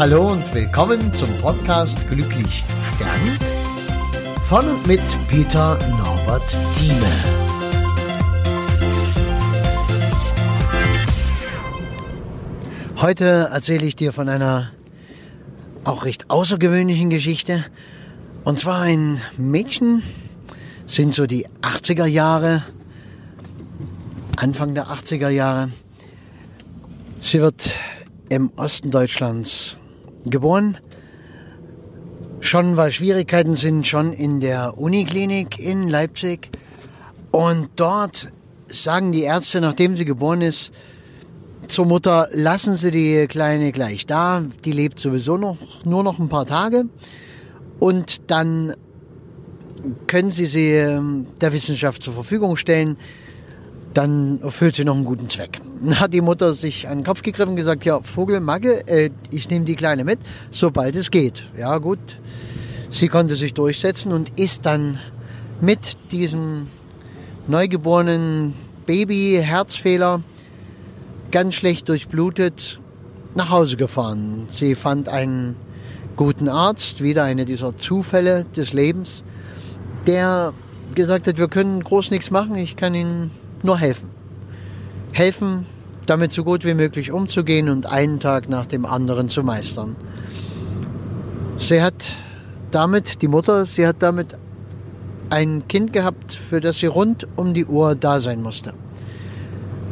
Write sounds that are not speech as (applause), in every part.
Hallo und willkommen zum Podcast Glücklich Stern von und mit Peter Norbert Thieme. Heute erzähle ich dir von einer auch recht außergewöhnlichen Geschichte. Und zwar ein Mädchen, sind so die 80er Jahre, Anfang der 80er Jahre. Sie wird im Osten Deutschlands geboren. Schon weil Schwierigkeiten sind, schon in der Uniklinik in Leipzig. Und dort sagen die Ärzte, nachdem sie geboren ist, zur Mutter, lassen Sie die Kleine gleich da. Die lebt sowieso noch, nur noch ein paar Tage. Und dann können Sie sie ähm, der Wissenschaft zur Verfügung stellen. Dann erfüllt sie noch einen guten Zweck. Dann hat die Mutter sich an den Kopf gegriffen und gesagt, ja, Vogel, Magge, äh, ich nehme die Kleine mit, sobald es geht. Ja, gut. Sie konnte sich durchsetzen und ist dann mit diesem neugeborenen Baby, Herzfehler, ganz schlecht durchblutet, nach Hause gefahren. Sie fand einen guten Arzt, wieder eine dieser Zufälle des Lebens, der gesagt hat, wir können groß nichts machen, ich kann Ihnen nur helfen. Helfen, damit so gut wie möglich umzugehen und einen Tag nach dem anderen zu meistern. Sie hat damit, die Mutter, sie hat damit ein Kind gehabt, für das sie rund um die Uhr da sein musste.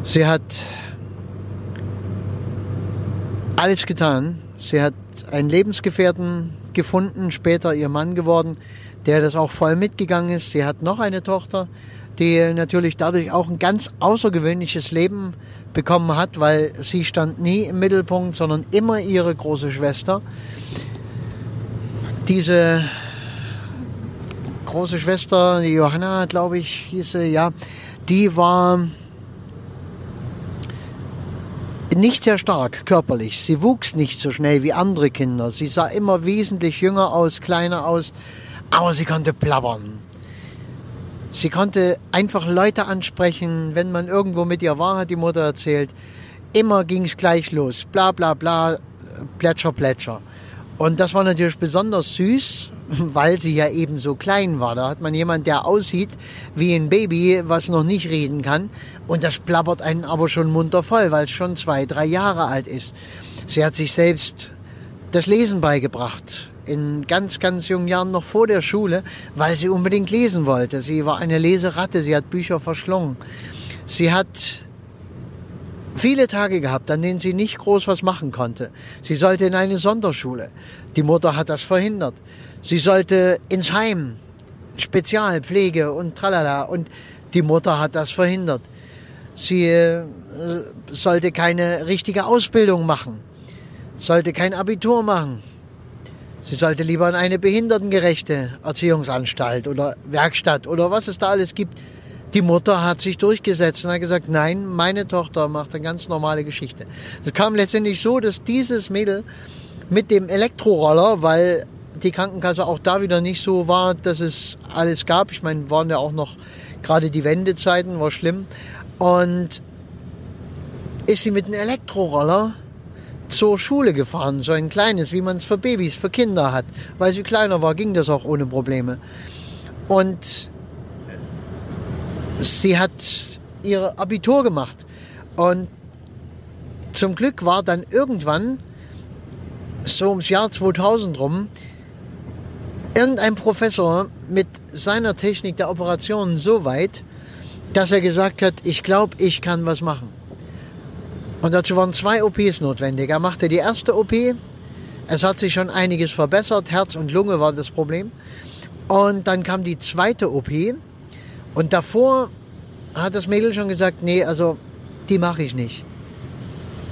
Sie hat alles getan. Sie hat einen Lebensgefährten gefunden, später ihr Mann geworden, der das auch voll mitgegangen ist. Sie hat noch eine Tochter, die natürlich dadurch auch ein ganz außergewöhnliches Leben bekommen hat, weil sie stand nie im Mittelpunkt, sondern immer ihre große Schwester. Diese große Schwester, die Johanna, glaube ich, hieß sie, ja, die war nicht sehr stark körperlich. Sie wuchs nicht so schnell wie andere Kinder. Sie sah immer wesentlich jünger aus, kleiner aus, aber sie konnte plappern. Sie konnte einfach Leute ansprechen, wenn man irgendwo mit ihr war, hat die Mutter erzählt. Immer ging es gleich los. Bla bla bla, plätscher, plätscher. Und das war natürlich besonders süß, (laughs) weil sie ja eben so klein war. Da hat man jemand, der aussieht wie ein Baby, was noch nicht reden kann. Und das plappert einen aber schon munter voll, weil es schon zwei, drei Jahre alt ist. Sie hat sich selbst das Lesen beigebracht. In ganz, ganz jungen Jahren noch vor der Schule, weil sie unbedingt lesen wollte. Sie war eine Leseratte, sie hat Bücher verschlungen. Sie hat viele Tage gehabt, an denen sie nicht groß was machen konnte. Sie sollte in eine Sonderschule. Die Mutter hat das verhindert. Sie sollte ins Heim, Spezialpflege und tralala. Und die Mutter hat das verhindert. Sie äh, sollte keine richtige Ausbildung machen, sollte kein Abitur machen. Sie sollte lieber in eine behindertengerechte Erziehungsanstalt oder Werkstatt oder was es da alles gibt. Die Mutter hat sich durchgesetzt und hat gesagt, nein, meine Tochter macht eine ganz normale Geschichte. Es kam letztendlich so, dass dieses Mädel mit dem Elektroroller, weil die Krankenkasse auch da wieder nicht so war, dass es alles gab. Ich meine, waren ja auch noch gerade die Wendezeiten, war schlimm. Und ist sie mit einem Elektroroller zur Schule gefahren, so ein kleines, wie man es für Babys, für Kinder hat. Weil sie kleiner war, ging das auch ohne Probleme. Und sie hat ihr Abitur gemacht. Und zum Glück war dann irgendwann, so ums Jahr 2000 rum, irgendein Professor mit seiner Technik der Operation so weit, dass er gesagt hat, ich glaube, ich kann was machen. Und dazu waren zwei OPs notwendig. Er machte die erste OP. Es hat sich schon einiges verbessert. Herz und Lunge war das Problem. Und dann kam die zweite OP. Und davor hat das Mädel schon gesagt, nee, also die mache ich nicht.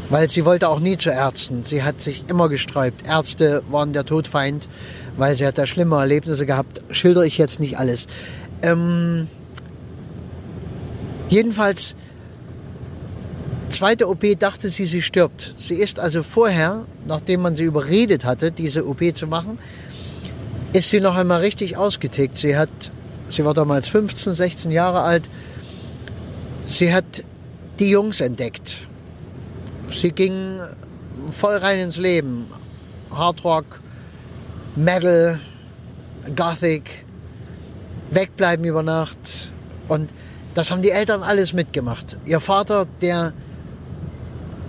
Weil sie wollte auch nie zu Ärzten. Sie hat sich immer gesträubt. Ärzte waren der Todfeind, weil sie hat da schlimme Erlebnisse gehabt. Schildere ich jetzt nicht alles. Ähm, jedenfalls, zweite OP dachte sie, sie stirbt. Sie ist also vorher, nachdem man sie überredet hatte, diese OP zu machen, ist sie noch einmal richtig ausgetickt. Sie hat, sie war damals 15, 16 Jahre alt. Sie hat die Jungs entdeckt Sie ging voll rein ins Leben. Hardrock, Metal, Gothic, wegbleiben über Nacht. Und das haben die Eltern alles mitgemacht. Ihr Vater, der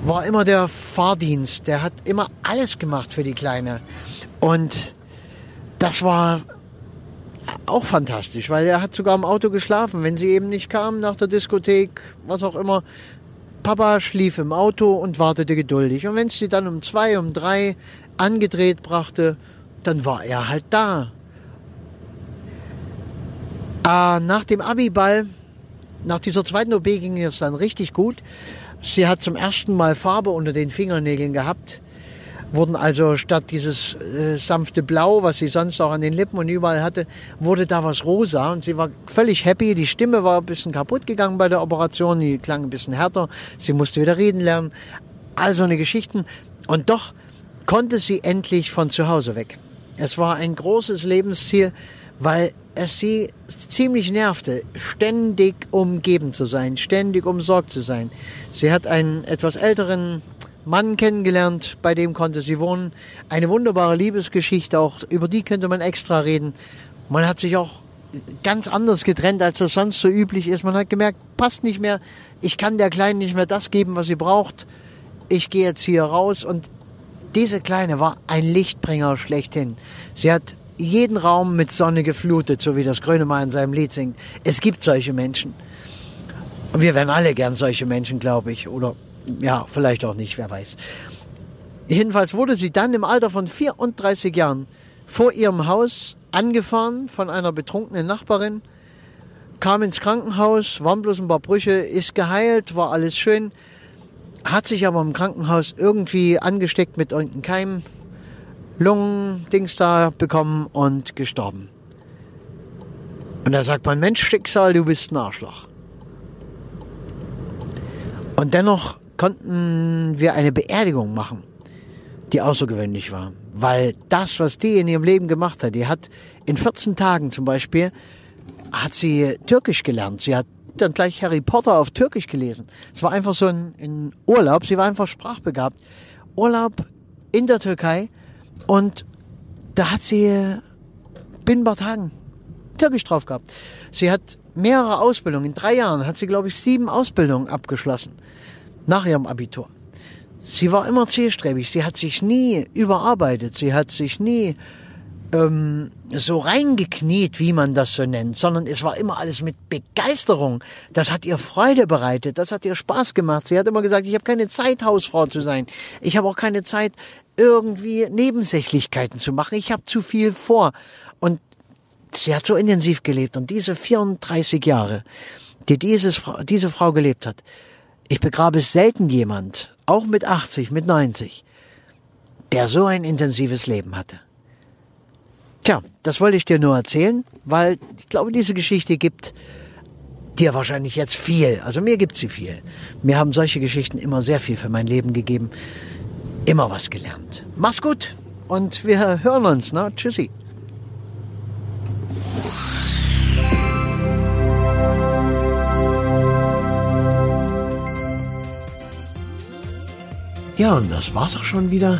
war immer der Fahrdienst, der hat immer alles gemacht für die Kleine. Und das war auch fantastisch, weil er hat sogar im Auto geschlafen, wenn sie eben nicht kam nach der Diskothek, was auch immer. Papa schlief im Auto und wartete geduldig. Und wenn sie dann um zwei, um drei angedreht brachte, dann war er halt da. Äh, nach dem Abiball, nach dieser zweiten OP ging es dann richtig gut. Sie hat zum ersten Mal Farbe unter den Fingernägeln gehabt wurden also statt dieses äh, sanfte Blau, was sie sonst auch an den Lippen und überall hatte, wurde da was rosa und sie war völlig happy. Die Stimme war ein bisschen kaputt gegangen bei der Operation, die klang ein bisschen härter. Sie musste wieder reden lernen. Also eine Geschichten. Und doch konnte sie endlich von zu Hause weg. Es war ein großes Lebensziel, weil es sie ziemlich nervte, ständig umgeben zu sein, ständig umsorgt zu sein. Sie hat einen etwas älteren Mann kennengelernt, bei dem konnte sie wohnen. Eine wunderbare Liebesgeschichte, auch über die könnte man extra reden. Man hat sich auch ganz anders getrennt, als das sonst so üblich ist. Man hat gemerkt, passt nicht mehr. Ich kann der Kleinen nicht mehr das geben, was sie braucht. Ich gehe jetzt hier raus und diese Kleine war ein Lichtbringer schlechthin. Sie hat jeden Raum mit Sonne geflutet, so wie das Grönemeyer in seinem Lied singt. Es gibt solche Menschen. Und wir wären alle gern solche Menschen, glaube ich. Oder ja, vielleicht auch nicht, wer weiß. Jedenfalls wurde sie dann im Alter von 34 Jahren vor ihrem Haus angefahren von einer betrunkenen Nachbarin, kam ins Krankenhaus, waren bloß ein paar Brüche, ist geheilt, war alles schön, hat sich aber im Krankenhaus irgendwie angesteckt mit irgendeinem Keim, Lungen-Dings da bekommen und gestorben. Und da sagt man, Mensch, Schicksal, du bist ein Arschloch. Und dennoch konnten wir eine Beerdigung machen, die außergewöhnlich war. Weil das, was die in ihrem Leben gemacht hat, die hat in 14 Tagen zum Beispiel, hat sie Türkisch gelernt. Sie hat dann gleich Harry Potter auf Türkisch gelesen. Es war einfach so ein, ein Urlaub, sie war einfach sprachbegabt. Urlaub in der Türkei und da hat sie binnen paar Tagen Türkisch drauf gehabt. Sie hat mehrere Ausbildungen. In drei Jahren hat sie, glaube ich, sieben Ausbildungen abgeschlossen nach ihrem Abitur. Sie war immer zielstrebig. Sie hat sich nie überarbeitet. Sie hat sich nie ähm, so reingekniet, wie man das so nennt, sondern es war immer alles mit Begeisterung. Das hat ihr Freude bereitet. Das hat ihr Spaß gemacht. Sie hat immer gesagt, ich habe keine Zeit, Hausfrau zu sein. Ich habe auch keine Zeit, irgendwie Nebensächlichkeiten zu machen. Ich habe zu viel vor. Und sie hat so intensiv gelebt. Und diese 34 Jahre, die dieses, diese Frau gelebt hat, ich begrabe selten jemand, auch mit 80, mit 90, der so ein intensives Leben hatte. Tja, das wollte ich dir nur erzählen, weil ich glaube, diese Geschichte gibt dir wahrscheinlich jetzt viel. Also mir gibt sie viel. Mir haben solche Geschichten immer sehr viel für mein Leben gegeben. Immer was gelernt. Mach's gut und wir hören uns. Ne? Tschüssi. Ja, und das war's auch schon wieder.